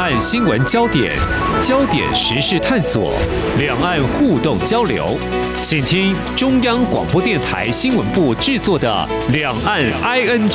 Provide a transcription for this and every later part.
岸新闻焦点、焦点时事探索、两岸互动交流，请听中央广播电台新闻部制作的《两岸 ING》。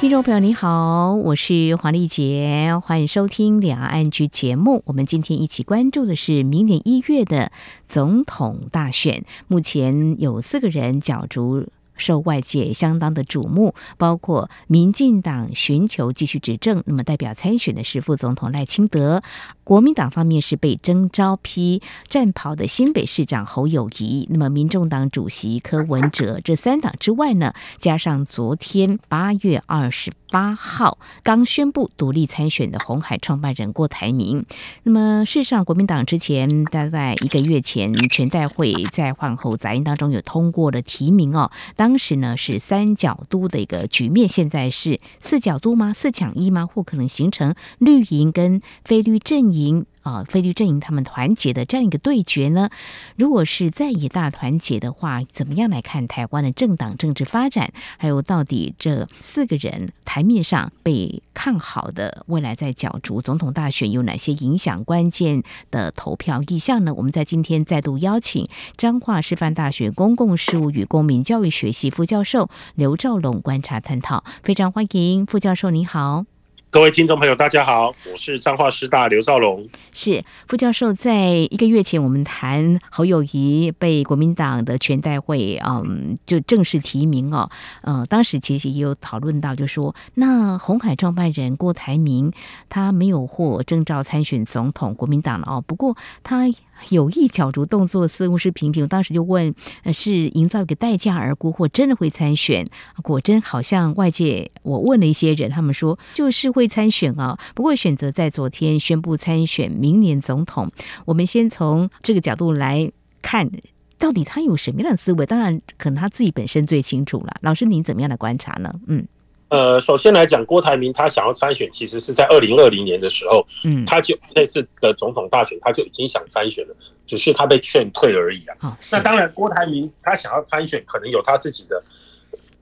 听众朋友你好，我是黄丽杰，欢迎收听《两岸 ING》节目。我们今天一起关注的是明年一月的总统大选，目前有四个人角逐。受外界相当的瞩目，包括民进党寻求继续执政，那么代表参选的是副总统赖清德；国民党方面是被征召披战袍的新北市长侯友谊；那么民众党主席柯文哲。这三党之外呢，加上昨天八月二十八号刚宣布独立参选的红海创办人郭台铭。那么事实上，国民党之前大概一个月前全代会在换候杂音当中有通过了提名哦。当时呢是三角都的一个局面，现在是四角都吗？四抢一吗？或可能形成绿营跟非绿阵营啊，菲律阵营他们团结的这样一个对决呢？如果是在野大团结的话，怎么样来看台湾的政党政治发展？还有到底这四个人台面上被看好的未来在角逐总统大选有哪些影响关键的投票意向呢？我们在今天再度邀请彰化师范大学公共事务与公民教育学系副教授刘兆龙观察探讨，非常欢迎副教授，你好。各位听众朋友，大家好，我是彰化师大刘兆龙。是副教授，在一个月前，我们谈侯友宜被国民党的全代会，嗯，就正式提名哦。嗯，当时其实也有讨论到，就说那鸿海创办人郭台铭他没有获征召参选总统，国民党了哦。不过他。有意角逐动作似乎是频频，我当时就问，呃，是营造一个待价而沽，或真的会参选？果真好像外界，我问了一些人，他们说就是会参选啊。不过选择在昨天宣布参选明年总统。我们先从这个角度来看，到底他有什么样的思维？当然，可能他自己本身最清楚了。老师，您怎么样的观察呢？嗯。呃，首先来讲，郭台铭他想要参选，其实是在二零二零年的时候，嗯，他就那次的总统大选，他就已经想参选了，只是他被劝退而已啊。哦、那当然，郭台铭他想要参选，可能有他自己的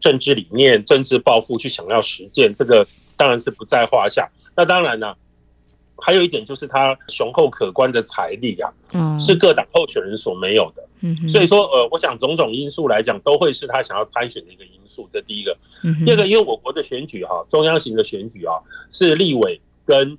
政治理念、政治抱负去想要实践，这个当然是不在话下。那当然呢，还有一点就是他雄厚可观的财力啊，嗯，是各党候选人所没有的。嗯，所以说，呃，我想种种因素来讲，都会是他想要参选的一个因素。这第一个。第二个，因为我国的选举哈，中央型的选举啊，是立委跟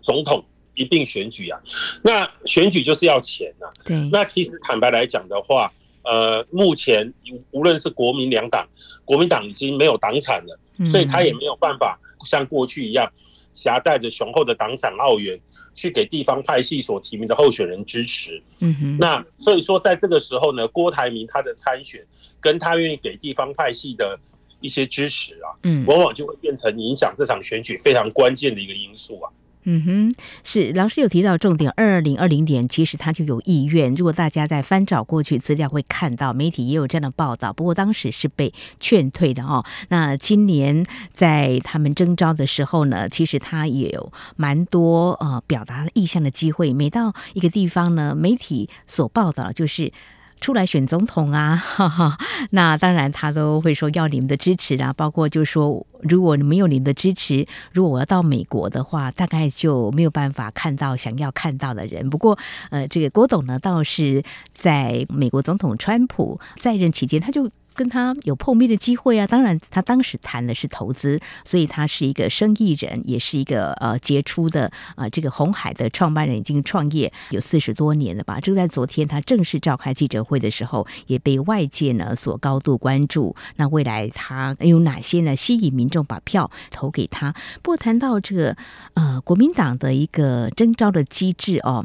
总统一并选举啊。那选举就是要钱呐。对。那其实坦白来讲的话，呃，目前无论是国民两党，国民党已经没有党产了，所以他也没有办法像过去一样，携带着雄厚的党产澳元。去给地方派系所提名的候选人支持，嗯哼，那所以说在这个时候呢，郭台铭他的参选跟他愿意给地方派系的一些支持啊，嗯，往往就会变成影响这场选举非常关键的一个因素啊。嗯哼，是老师有提到重点，二零二零年其实他就有意愿。如果大家在翻找过去资料，会看到媒体也有这样的报道。不过当时是被劝退的哦。那今年在他们征召的时候呢，其实他也有蛮多呃表达意向的机会。每到一个地方呢，媒体所报道就是。出来选总统啊，哈哈，那当然他都会说要你们的支持啊，包括就是说，如果没有你们的支持，如果我要到美国的话，大概就没有办法看到想要看到的人。不过，呃，这个郭董呢，倒是在美国总统川普在任期间，他就。跟他有碰面的机会啊，当然他当时谈的是投资，所以他是一个生意人，也是一个呃杰出的啊、呃、这个红海的创办人，已经创业有四十多年了吧。就在昨天他正式召开记者会的时候，也被外界呢所高度关注。那未来他有哪些呢吸引民众把票投给他？不过谈到这个呃国民党的一个征召的机制哦，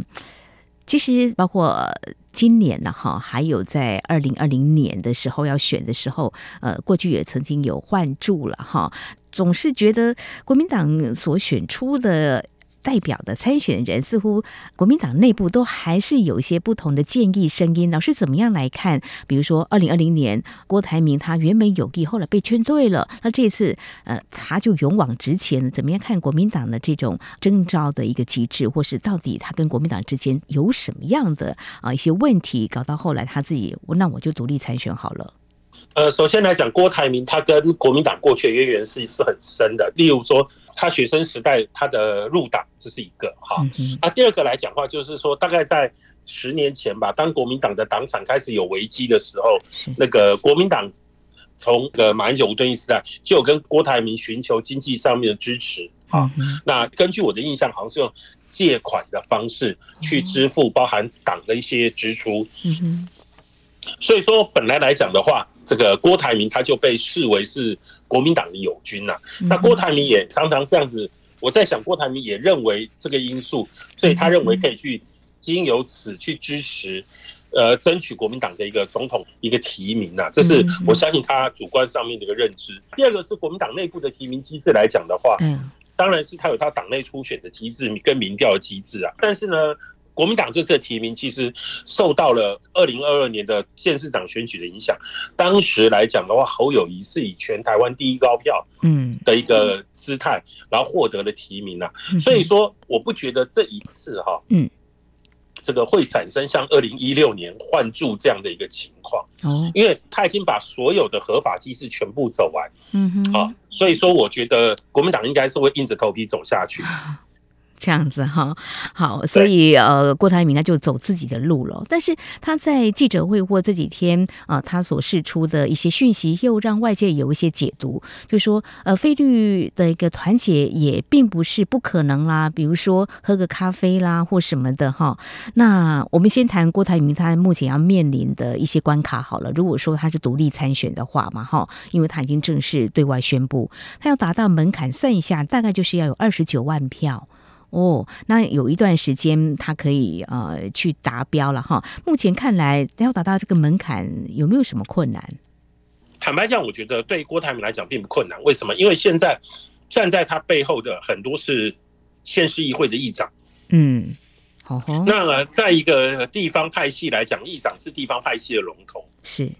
其实包括。今年了，哈，还有在二零二零年的时候要选的时候，呃，过去也曾经有换注了，哈，总是觉得国民党所选出的。代表的参选人似乎国民党内部都还是有一些不同的建议声音。老师怎么样来看？比如说，二零二零年郭台铭他原本有意，后来被劝退了。那这次呃，他就勇往直前。怎么样看国民党的这种征召的一个机制，或是到底他跟国民党之间有什么样的啊一些问题？搞到后来他自己，那我就独立参选好了。呃，首先来讲，郭台铭他跟国民党过去的渊源是是很深的。例如说，他学生时代他的入党，这是一个哈。啊、第二个来讲的话，就是说，大概在十年前吧，当国民党的党产开始有危机的时候，那个国民党从呃马英九、吴敦义时代就有跟郭台铭寻求经济上面的支持啊。那根据我的印象，好像是用借款的方式去支付包含党的一些支出。嗯所以说，本来来讲的话，这个郭台铭他就被视为是国民党的友军呐。那郭台铭也常常这样子，我在想，郭台铭也认为这个因素，所以他认为可以去经由此去支持，呃，争取国民党的一个总统一个提名呐。这是我相信他主观上面的一个认知。第二个是国民党内部的提名机制来讲的话，当然是他有他党内初选的机制跟民调的机制啊。但是呢。国民党这次的提名其实受到了二零二二年的县市长选举的影响。当时来讲的话，侯友宜是以全台湾第一高票，嗯，的一个姿态，然后获得了提名啊。所以说，我不觉得这一次哈，嗯，这个会产生像二零一六年换柱这样的一个情况。哦，因为他已经把所有的合法机制全部走完。嗯哼，啊，所以说，我觉得国民党应该是会硬着头皮走下去。这样子哈，好，所以呃，郭台铭他就走自己的路了。但是他在记者会或这几天啊、呃，他所释出的一些讯息，又让外界有一些解读，就说呃，菲律的一个团结也并不是不可能啦，比如说喝个咖啡啦或什么的哈。那我们先谈郭台铭他目前要面临的一些关卡好了。如果说他是独立参选的话嘛哈，因为他已经正式对外宣布，他要达到门槛，算一下大概就是要有二十九万票。哦，那有一段时间他可以呃去达标了哈。目前看来，要达到这个门槛，有没有什么困难？坦白讲，我觉得对郭台铭来讲并不困难。为什么？因为现在站在他背后的很多是县市议会的议长。嗯，好。那在一个地方派系来讲，议长是地方派系的龙头。是。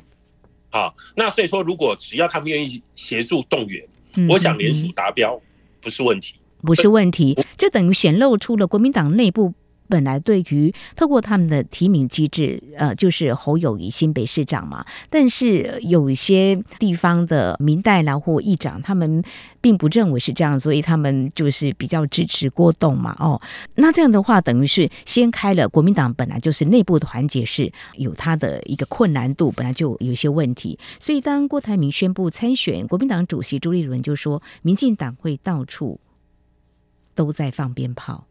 好，那所以说，如果只要他们愿意协助动员，嗯、我想联署达标不是问题。不是问题，这等于显露出了国民党内部本来对于透过他们的提名机制，呃，就是侯友谊新北市长嘛。但是有一些地方的民代啦或议长，他们并不认为是这样，所以他们就是比较支持郭栋嘛。哦，那这样的话，等于是掀开了国民党本来就是内部的团结是有它的一个困难度，本来就有一些问题。所以当郭台铭宣布参选，国民党主席朱立伦就说，民进党会到处。都在放鞭炮，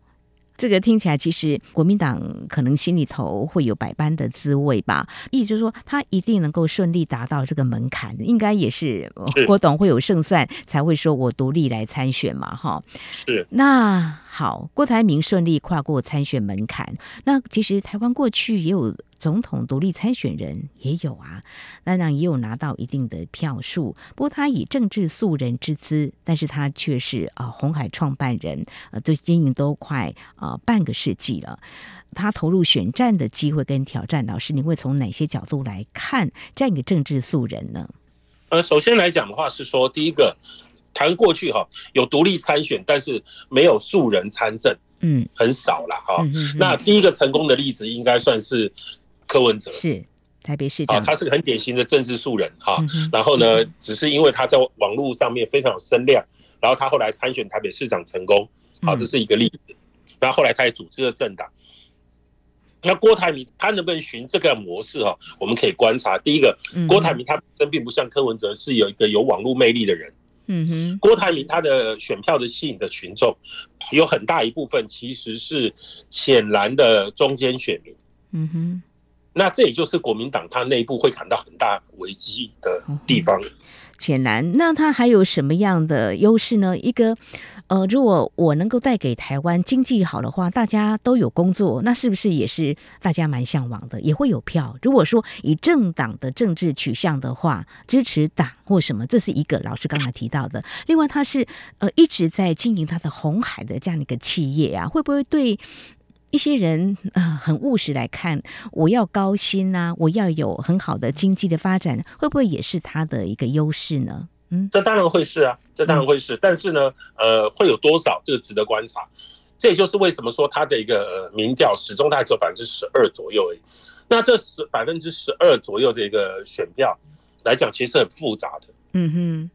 这个听起来其实国民党可能心里头会有百般的滋味吧。意思就是说，他一定能够顺利达到这个门槛，应该也是郭董会有胜算才会说我独立来参选嘛，哈。是。那好，郭台铭顺利跨过参选门槛，那其实台湾过去也有。总统独立参选人也有啊，当然也有拿到一定的票数。不过他以政治素人之姿，但是他却是啊红海创办人，呃，这经营都快啊半个世纪了。他投入选战的机会跟挑战，老师你会从哪些角度来看这样一个政治素人呢？呃，首先来讲的话是说，第一个谈过去哈有独立参选，但是没有素人参政，嗯，很少了哈。那第一个成功的例子应该算是。柯文哲是台北市长，啊，他是个很典型的政治素人哈。然后呢，只是因为他在网络上面非常有声量，然后他后来参选台北市长成功，好，这是一个例子。然后后来他也组织了政党。那郭台铭他能不能循这个模式哈？我们可以观察，第一个，郭台铭他本身并不像柯文哲是有一个有网络魅力的人。嗯哼，郭台铭他的选票的吸引的群众有很大一部分其实是浅蓝的中间选民。嗯哼。那这也就是国民党他内部会感到很大危机的地方。浅蓝，那他还有什么样的优势呢？一个，呃，如果我能够带给台湾经济好的话，大家都有工作，那是不是也是大家蛮向往的？也会有票。如果说以政党的政治取向的话，支持党或什么，这是一个老师刚才提到的。另外，他是呃一直在经营他的红海的这样一个企业啊，会不会对？一些人、呃，很务实来看，我要高薪啊，我要有很好的经济的发展，会不会也是他的一个优势呢？嗯，这当然会是啊，这当然会是，嗯、但是呢，呃，会有多少这个值得观察。这也就是为什么说他的一个民调始终大概只有百分之十二左右而已。那这十百分之十二左右的一个选票，来讲，其实是很复杂的。嗯哼，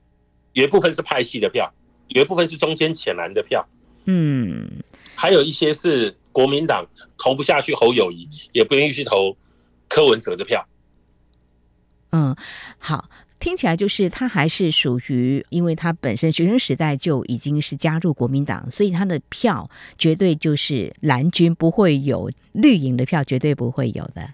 有一部分是派系的票，有一部分是中间浅蓝的票。嗯，还有一些是国民党投不下去侯友谊，也不愿意去投柯文哲的票。嗯，好。听起来就是他还是属于，因为他本身学生时代就已经是加入国民党，所以他的票绝对就是蓝军，不会有绿营的票，绝对不会有的。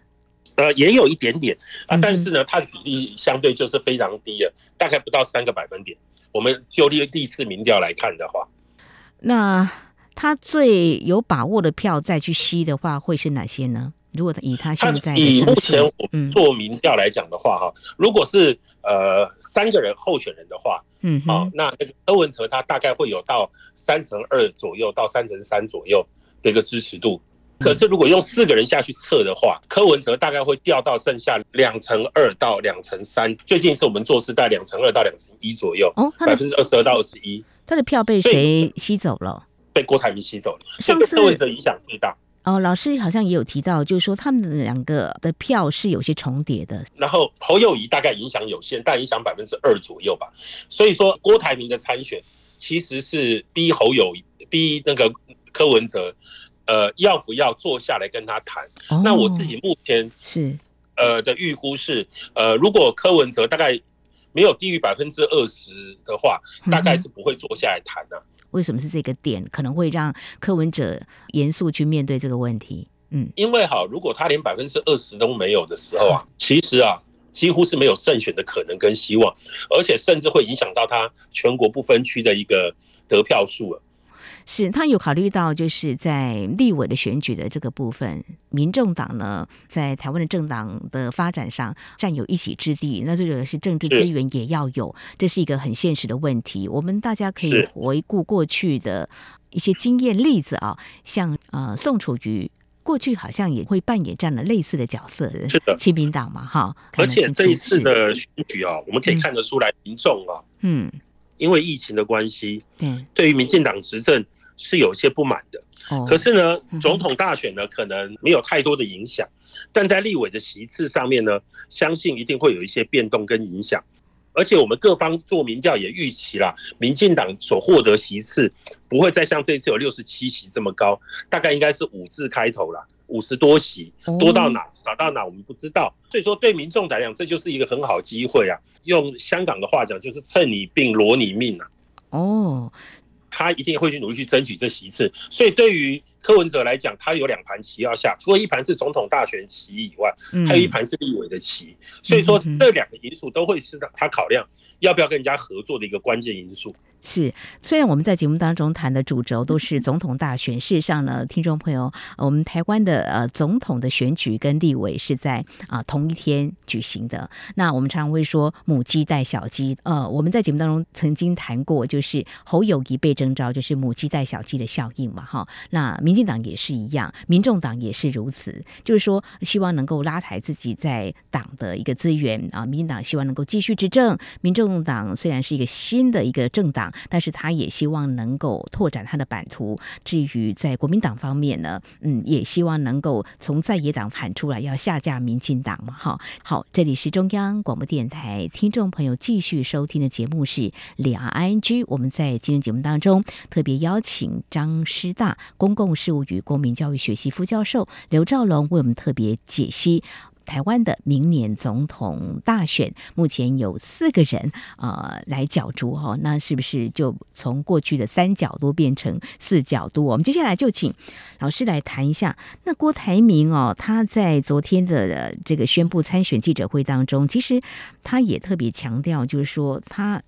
呃，也有一点点啊，但是呢，他的比例相对就是非常低了，大概不到三个百分点。我们就第第四民调来看的话，那他最有把握的票再去吸的话，会是哪些呢？如果以他现在以目前我们做民调来讲的话，哈、嗯，如果是呃三个人候选人的话，嗯，好，那那个柯文哲他大概会有到三乘二左右到三乘三左右的一个支持度。可是如果用四个人下去测的话，柯文哲大概会掉到剩下两乘二到两乘三。最近一次我们做是在两乘二到两乘一左右，哦，百分之二十二到二十一。他的票被谁吸走了？被郭台铭吸走了，所以柯文哲影响最大。哦，老师好像也有提到，就是说他们两个的票是有些重叠的。然后侯友谊大概影响有限，但影响百分之二左右吧。所以说郭台铭的参选其实是逼侯友宜，逼那个柯文哲，呃，要不要坐下来跟他谈？哦、那我自己目前是呃的预估是，呃，如果柯文哲大概没有低于百分之二十的话，大概是不会坐下来谈的、啊。为什么是这个点？可能会让柯文哲严肃去面对这个问题。嗯，因为哈，如果他连百分之二十都没有的时候啊，其实啊，几乎是没有胜选的可能跟希望，而且甚至会影响到他全国不分区的一个得票数了。是他有考虑到，就是在立委的选举的这个部分，民众党呢，在台湾的政党的发展上占有一席之地，那这个是政治资源也要有，这是一个很现实的问题。我们大家可以回顾过去的一些经验例子啊，像呃宋楚瑜过去好像也会扮演这样的类似的角色的，是的，亲民党嘛，哈。而且这一次的选举啊，我们可以看得出来，民众啊，嗯。因为疫情的关系，对，对于民进党执政是有些不满的。可是呢，总统大选呢，可能没有太多的影响，但在立委的席次上面呢，相信一定会有一些变动跟影响。而且我们各方做民调也预期啦，民进党所获得席次不会再像这一次有六十七席这么高，大概应该是五字开头啦，五十多席，多到哪少到哪我们不知道。所以说对民众来讲，这就是一个很好机会啊。用香港的话讲，就是趁你病罗你命啊。哦，他一定会去努力去争取这席次。所以对于柯文哲来讲，他有两盘棋要下，除了一盘是总统大选棋以外，还有一盘是立委的棋。所以说这两个因素都会是他考量要不要跟人家合作的一个关键因素。是，虽然我们在节目当中谈的主轴都是总统大选，事实上呢，听众朋友，我们台湾的呃总统的选举跟立委是在啊、呃、同一天举行的。那我们常常会说母鸡带小鸡，呃，我们在节目当中曾经谈过，就是侯友谊被征召，就是母鸡带小鸡的效应嘛，哈。那民进党也是一样，民众党也是如此，就是说希望能够拉抬自己在党的一个资源啊。民进党希望能够继续执政，民众党虽然是一个新的一个政党。但是他也希望能够拓展他的版图。至于在国民党方面呢，嗯，也希望能够从在野党喊出来，要下架民进党嘛。哈，好，这里是中央广播电台，听众朋友继续收听的节目是两岸 ING。我们在今天节目当中特别邀请张师大公共事务与公民教育学系副教授刘兆龙为我们特别解析。台湾的明年总统大选，目前有四个人呃来角逐哈，那是不是就从过去的三角都变成四角都？我们接下来就请老师来谈一下。那郭台铭哦，他在昨天的这个宣布参选记者会当中，其实他也特别强调，就是说他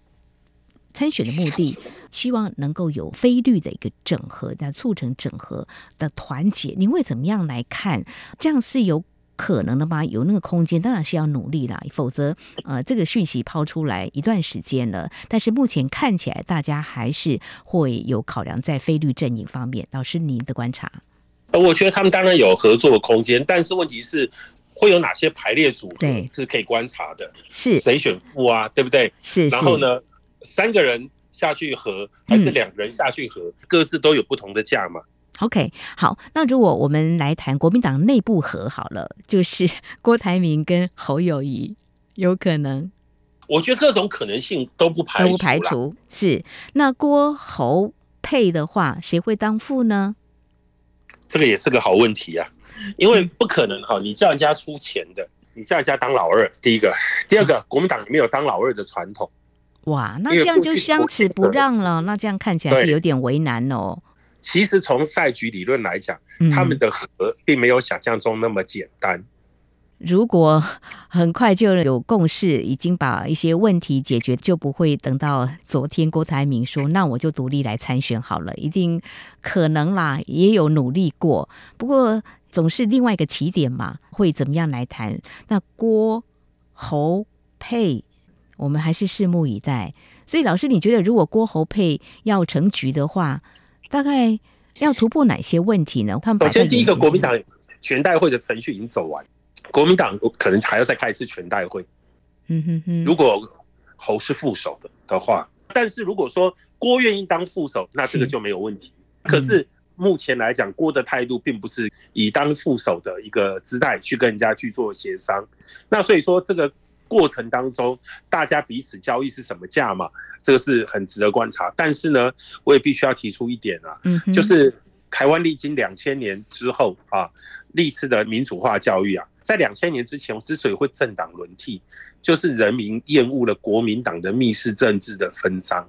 参选的目的，希望能够有非绿的一个整合，那促成整合的团结。您会怎么样来看？这样是有。可能的吗？有那个空间，当然是要努力啦。否则，呃，这个讯息抛出来一段时间了，但是目前看起来，大家还是会有考量在非绿阵营方面。老师，您的观察？呃，我觉得他们当然有合作的空间，但是问题是会有哪些排列组合是可以观察的？是谁选副啊？对不对？是。然后呢，三个人下去合，还是两个人下去合？嗯，各自都有不同的价码。OK，好，那如果我们来谈国民党内部和好了，就是 郭台铭跟侯友谊有可能我觉得各种可能性都不排除，都不排除。是那郭侯配的话，谁会当副呢？这个也是个好问题啊，因为不可能哈，你叫人家出钱的，你叫人家当老二，第一个，第二个，国民党没有当老二的传统。哇，那这样就相持不让了，那这样看起来是有点为难哦。其实从赛局理论来讲，他们的和并没有想象中那么简单。如果很快就有共识，已经把一些问题解决，就不会等到昨天郭台铭说：“那我就独立来参选好了。”一定可能啦，也有努力过，不过总是另外一个起点嘛，会怎么样来谈？那郭侯佩，我们还是拭目以待。所以，老师，你觉得如果郭侯佩要成局的话，大概要突破哪些问题呢？他们首先第一个，国民党全代会的程序已经走完。国民党可能还要再开一次全代会，嗯哼哼。如果侯是副手的的话，但是如果说郭愿意当副手，那这个就没有问题。可是目前来讲，郭的态度并不是以当副手的一个姿态去跟人家去做协商。那所以说，这个过程当中，大家彼此交易是什么价嘛，这个是很值得观察。但是呢，我也必须要提出一点啊，就是台湾历经两千年之后啊，历次的民主化教育啊。在两千年之前，我之所以会政党轮替，就是人民厌恶了国民党的密室政治的分赃。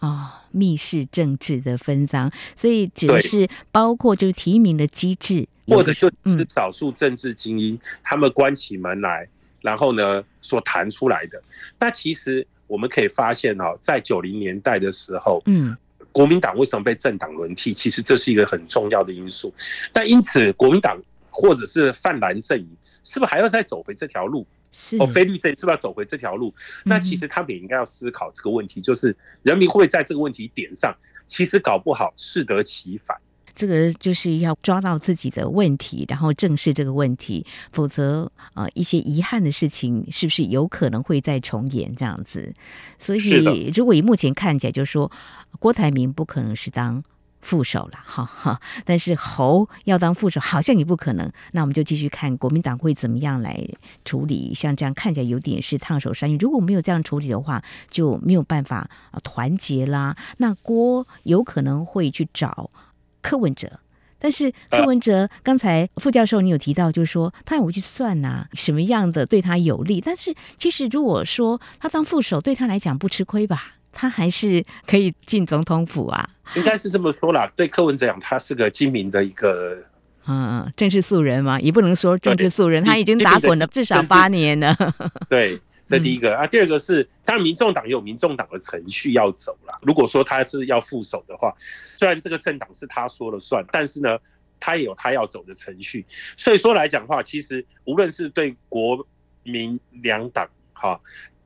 哦，密室政治的分赃，所以指的是包括就是提名的机制，或者就是少数政治精英、嗯、他们关起门来，然后呢所弹出来的。那其实我们可以发现哦，在九零年代的时候，嗯，国民党为什么被政党轮替？其实这是一个很重要的因素。但因此，国民党。或者是泛蓝阵营，是不是还要再走回这条路？是哦，非绿阵营是不是要走回这条路？那其实他们也应该要思考这个问题，就是人民会在这个问题点上，其实搞不好适得其反。这个就是要抓到自己的问题，然后正视这个问题，否则啊、呃，一些遗憾的事情是不是有可能会再重演这样子？所以，如果以目前看起来，就是说郭台铭不可能是当。副手了，哈哈，但是侯要当副手好像也不可能，那我们就继续看国民党会怎么样来处理。像这样看起来有点是烫手山芋，如果没有这样处理的话，就没有办法团结啦。那郭有可能会去找柯文哲，但是柯文哲刚才副教授你有提到，就是说他也会去算呐、啊，什么样的对他有利。但是其实如果说他当副手对他来讲不吃亏吧？他还是可以进总统府啊，应该是这么说啦。对柯文哲讲，他是个精明的一个，嗯，政治素人嘛，也不能说政治素人，他已经打滚了至少八年了。对，这第一个啊，第二个是，当然民众党有民众党的程序要走了。如果说他是要副手的话，虽然这个政党是他说了算，但是呢，他也有他要走的程序。所以说来讲的话，其实无论是对国民两党哈。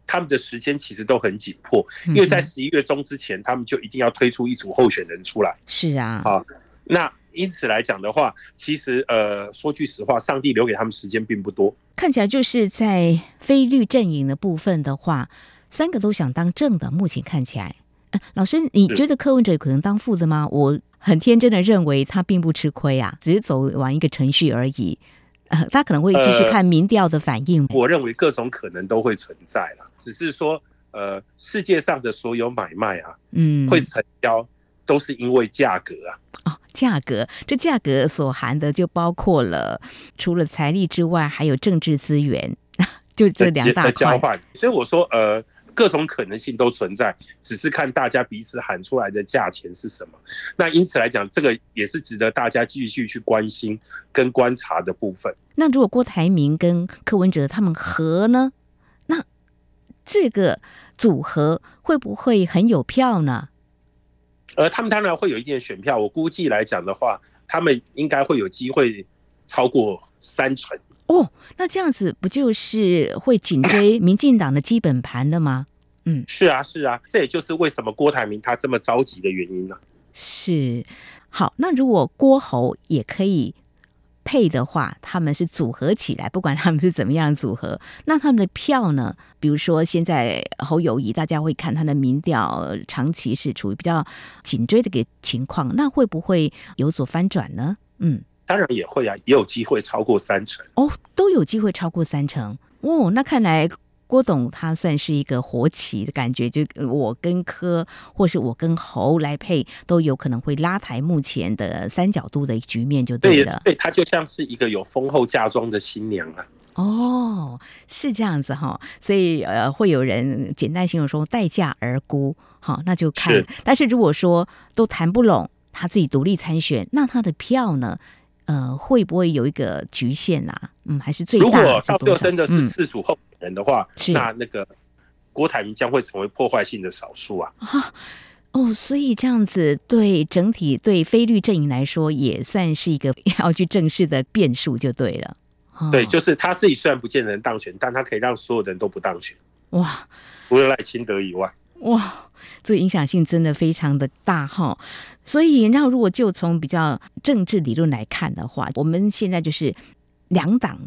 他们的时间其实都很紧迫，因为在十一月中之前，他们就一定要推出一组候选人出来。是啊，好，那因此来讲的话，其实呃，说句实话，上帝留给他们时间并不多。看起来就是在非律阵营的部分的话，三个都想当正的。目前看起来，老师，你觉得柯文哲可能当副的吗？我很天真的认为他并不吃亏啊，只是走完一个程序而已。呃他可能会继续看民调的反应。呃，我认为各种可能都会存在了，只是说，呃，世界上的所有买卖啊，嗯，会成交都是因为价格啊。哦，价格，这价格所含的就包括了除了财力之外，还有政治资源，就这两大块。交换。所以我说，呃。各种可能性都存在，只是看大家彼此喊出来的价钱是什么。那因此来讲，这个也是值得大家继续去关心跟观察的部分。那如果郭台铭跟柯文哲他们合呢？那这个组合会不会很有票呢？呃，他们当然会有一定的选票。我估计来讲的话，他们应该会有机会超过三成。哦，那这样子不就是会紧追民进党的基本盘了吗？嗯，是啊，是啊，这也就是为什么郭台铭他这么着急的原因呢、啊。是，好，那如果郭侯也可以配的话，他们是组合起来，不管他们是怎么样组合，那他们的票呢？比如说现在侯友谊，大家会看他的民调，长期是处于比较紧追的一个情况，那会不会有所翻转呢？嗯。当然也会啊，也有机会超过三成哦，都有机会超过三成哦。那看来郭董他算是一个活棋的感觉，就我跟柯或是我跟侯来配，都有可能会拉抬目前的三角度的局面，就对了。对，他就像是一个有丰厚嫁妆的新娘啊。哦，是这样子哈，所以呃，会有人简单形容说待价而沽，好，那就看。是但是如果说都谈不拢，他自己独立参选，那他的票呢？呃，会不会有一个局限啊？嗯，还是最大？如果到最后真的是世俗候选人的话，嗯、那那个郭台铭将会成为破坏性的少数啊。啊，哦，所以这样子对整体对非律阵营来说，也算是一个要去正视的变数，就对了。对，就是他自己虽然不见得能当选，但他可以让所有人都不当选。哇，除了赖清德以外，哇，这个影响性真的非常的大哈。所以，那如果就从比较政治理论来看的话，我们现在就是两党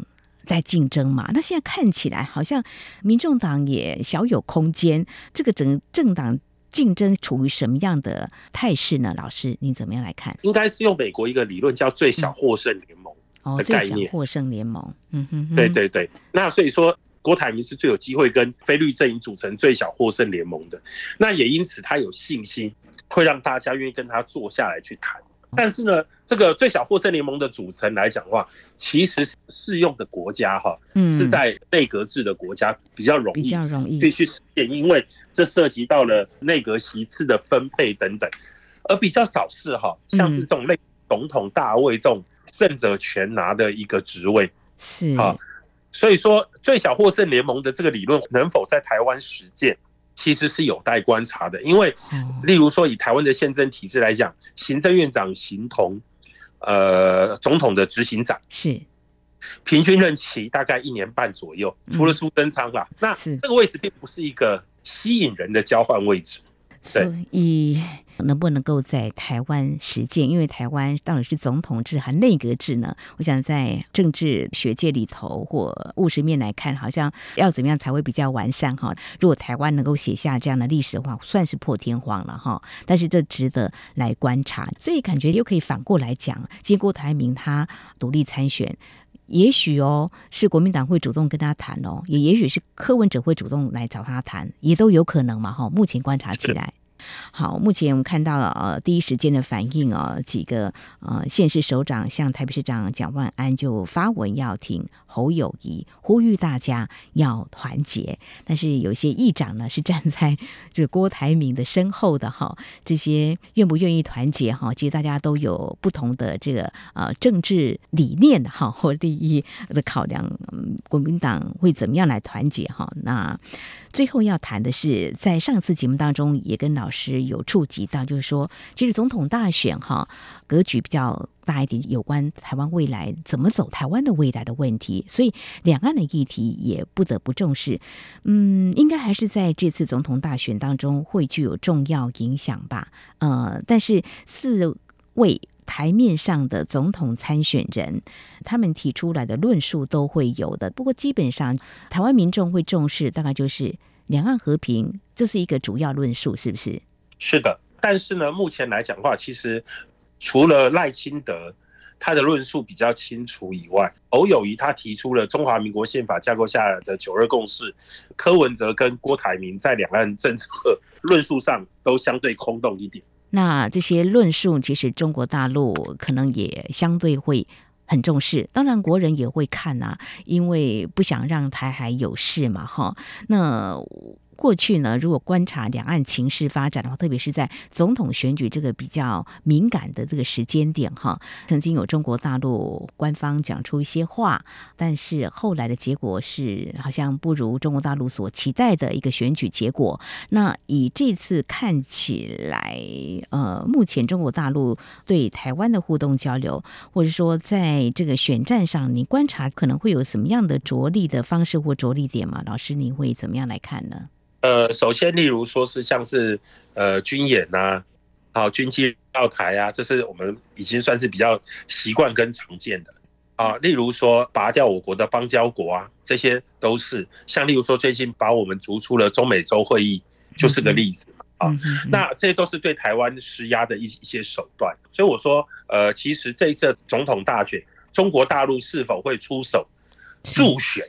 在竞争嘛。那现在看起来好像民众党也小有空间。这个整政党竞争处于什么样的态势呢？老师，你怎么样来看？应该是用美国一个理论叫最小获胜联盟。哦，概念获胜联盟，嗯哼，对对对。那所以说，郭台铭是最有机会跟菲律阵营组成最小获胜联盟的。那也因此，他有信心会让大家愿意跟他坐下来去谈。但是呢，这个最小获胜联盟的组成来讲的话，其实适用的国家哈，是在内阁制的国家比较容易，比较容易必须实现，因为这涉及到了内阁席次的分配等等，而比较少是哈，像是这种类总统大位这种。胜者全拿的一个职位是啊，所以说最小获胜联盟的这个理论能否在台湾实践，其实是有待观察的。因为，例如说以台湾的宪政体制来讲，行政院长形同呃总统的执行长，是平均任期大概一年半左右，除了苏贞昌啦，那这个位置并不是一个吸引人的交换位置。所以能不能够在台湾实践？因为台湾到底是总统制还内阁制呢？我想在政治学界里头或务实面来看，好像要怎么样才会比较完善哈？如果台湾能够写下这样的历史的话，算是破天荒了哈。但是这值得来观察，所以感觉又可以反过来讲，经过台铭他独立参选。也许哦，是国民党会主动跟他谈哦，也也许是柯文哲会主动来找他谈，也都有可能嘛。哈，目前观察起来。好，目前我们看到了呃第一时间的反应啊，几个呃县市首长，像台北市长蒋万安就发文要挺侯友谊，呼吁大家要团结。但是有些议长呢是站在这个郭台铭的身后的哈，这些愿不愿意团结哈？其实大家都有不同的这个呃政治理念哈或利益的考量，国民党会怎么样来团结哈？那。最后要谈的是，在上次节目当中也跟老师有触及到，就是说，其实总统大选哈格局比较大一点，有关台湾未来怎么走，台湾的未来的问题，所以两岸的议题也不得不重视。嗯，应该还是在这次总统大选当中会具有重要影响吧。呃，但是四位。台面上的总统参选人，他们提出来的论述都会有的。不过，基本上台湾民众会重视，大概就是两岸和平，这是一个主要论述，是不是？是的。但是呢，目前来讲的话，其实除了赖清德他的论述比较清楚以外，侯友宜他提出了中华民国宪法架构下的九二共识，柯文哲跟郭台铭在两岸政策论述上都相对空洞一点。那这些论述，其实中国大陆可能也相对会很重视，当然国人也会看啊，因为不想让台海有事嘛，哈。那。过去呢，如果观察两岸情势发展的话，特别是在总统选举这个比较敏感的这个时间点，哈，曾经有中国大陆官方讲出一些话，但是后来的结果是好像不如中国大陆所期待的一个选举结果。那以这次看起来，呃，目前中国大陆对台湾的互动交流，或者说在这个选战上，你观察可能会有什么样的着力的方式或着力点吗？老师，你会怎么样来看呢？呃，首先，例如说是像是呃军演呐、啊，好军机绕台啊，这是我们已经算是比较习惯跟常见的啊。例如说拔掉我国的邦交国啊，这些都是像例如说最近把我们逐出了中美洲会议，就是个例子啊。那这些都是对台湾施压的一一些手段。所以我说，呃，其实这一次总统大选，中国大陆是否会出手助选？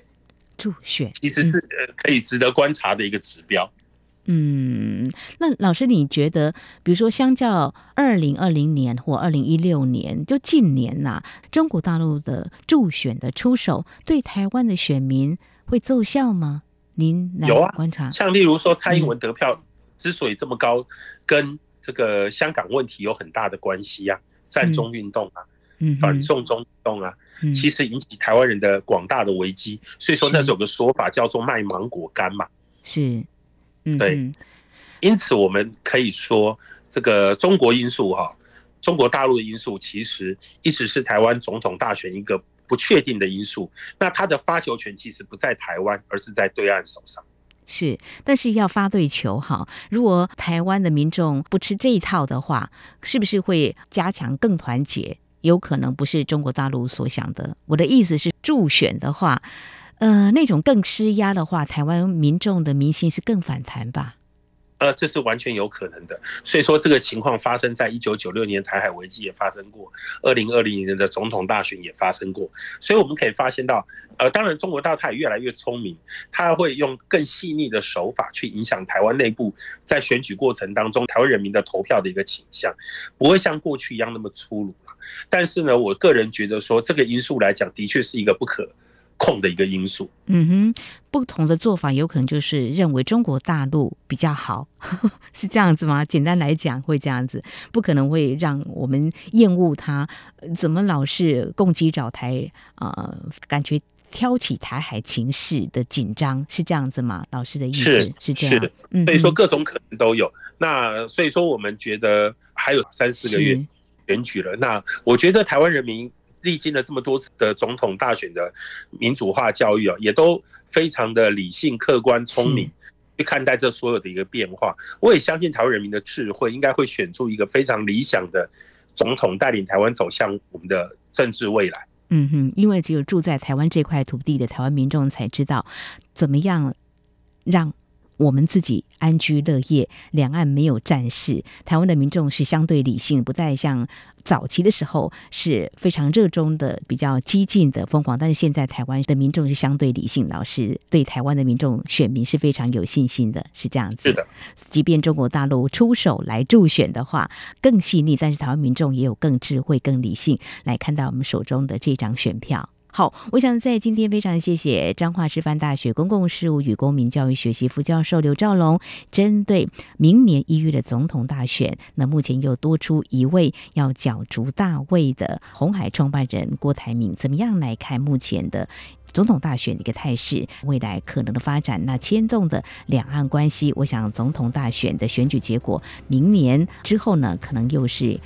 助选其实是呃可以值得观察的一个指标。嗯，那老师你觉得，比如说相较二零二零年或二零一六年，就近年呐、啊，中国大陆的助选的出手，对台湾的选民会奏效吗？您来观察，有啊，像例如说蔡英文得票之所以这么高，嗯、跟这个香港问题有很大的关系呀、啊，善终运动啊，嗯、反送中运动啊，嗯、其实引起台湾人的广大的危机，所以说那时候有个说法叫做卖芒果干嘛，是。对，因此我们可以说，这个中国因素哈，中国大陆的因素其实一直是台湾总统大选一个不确定的因素。那它的发球权其实不在台湾，而是在对岸手上。是，但是要发对球哈。如果台湾的民众不吃这一套的话，是不是会加强更团结？有可能不是中国大陆所想的。我的意思是，助选的话。呃，那种更施压的话，台湾民众的民心是更反弹吧？呃，这是完全有可能的。所以说，这个情况发生在一九九六年台海危机也发生过，二零二零年的总统大选也发生过。所以我们可以发现到，呃，当然中国大陆它也越来越聪明，它会用更细腻的手法去影响台湾内部在选举过程当中台湾人民的投票的一个倾向，不会像过去一样那么粗鲁。但是呢，我个人觉得说，这个因素来讲，的确是一个不可。控的一个因素，嗯哼，不同的做法有可能就是认为中国大陆比较好，是这样子吗？简单来讲会这样子，不可能会让我们厌恶他，怎么老是攻击找台呃，感觉挑起台海情势的紧张，是这样子吗？老师的意思是，是这样，嗯，所以说各种可能都有。那所以说我们觉得还有三四个月选举了，那我觉得台湾人民。历经了这么多次的总统大选的民主化教育啊，也都非常的理性、客观、聪明去看待这所有的一个变化。我也相信台湾人民的智慧，应该会选出一个非常理想的总统，带领台湾走向我们的政治未来。嗯哼，因为只有住在台湾这块土地的台湾民众才知道，怎么样让我们自己安居乐业，两岸没有战事。台湾的民众是相对理性，不再像。早期的时候是非常热衷的、比较激进的、疯狂，但是现在台湾的民众是相对理性，老师对台湾的民众选民是非常有信心的，是这样子。是的，即便中国大陆出手来助选的话，更细腻，但是台湾民众也有更智慧、更理性来看待我们手中的这张选票。好，我想在今天非常谢谢彰化师范大学公共事务与公民教育学系副教授刘兆龙，针对明年一月的总统大选，那目前又多出一位要角逐大位的红海创办人郭台铭，怎么样来看目前的总统大选的一个态势，未来可能的发展，那牵动的两岸关系，我想总统大选的选举结果，明年之后呢，可能又是。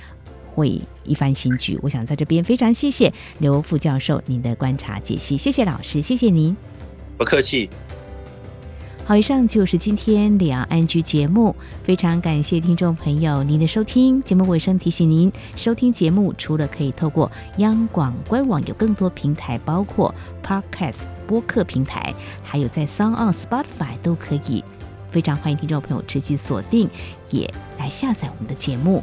会一番新局，我想在这边非常谢谢刘副教授您的观察解析，谢谢老师，谢谢您，不客气。好，以上就是今天两岸 ING 节目，非常感谢听众朋友您的收听。节目尾声提醒您，收听节目除了可以透过央广官网，有更多平台，包括 Podcast 播客平台，还有在 Sound On Spotify 都可以。非常欢迎听众朋友持续锁定，也来下载我们的节目。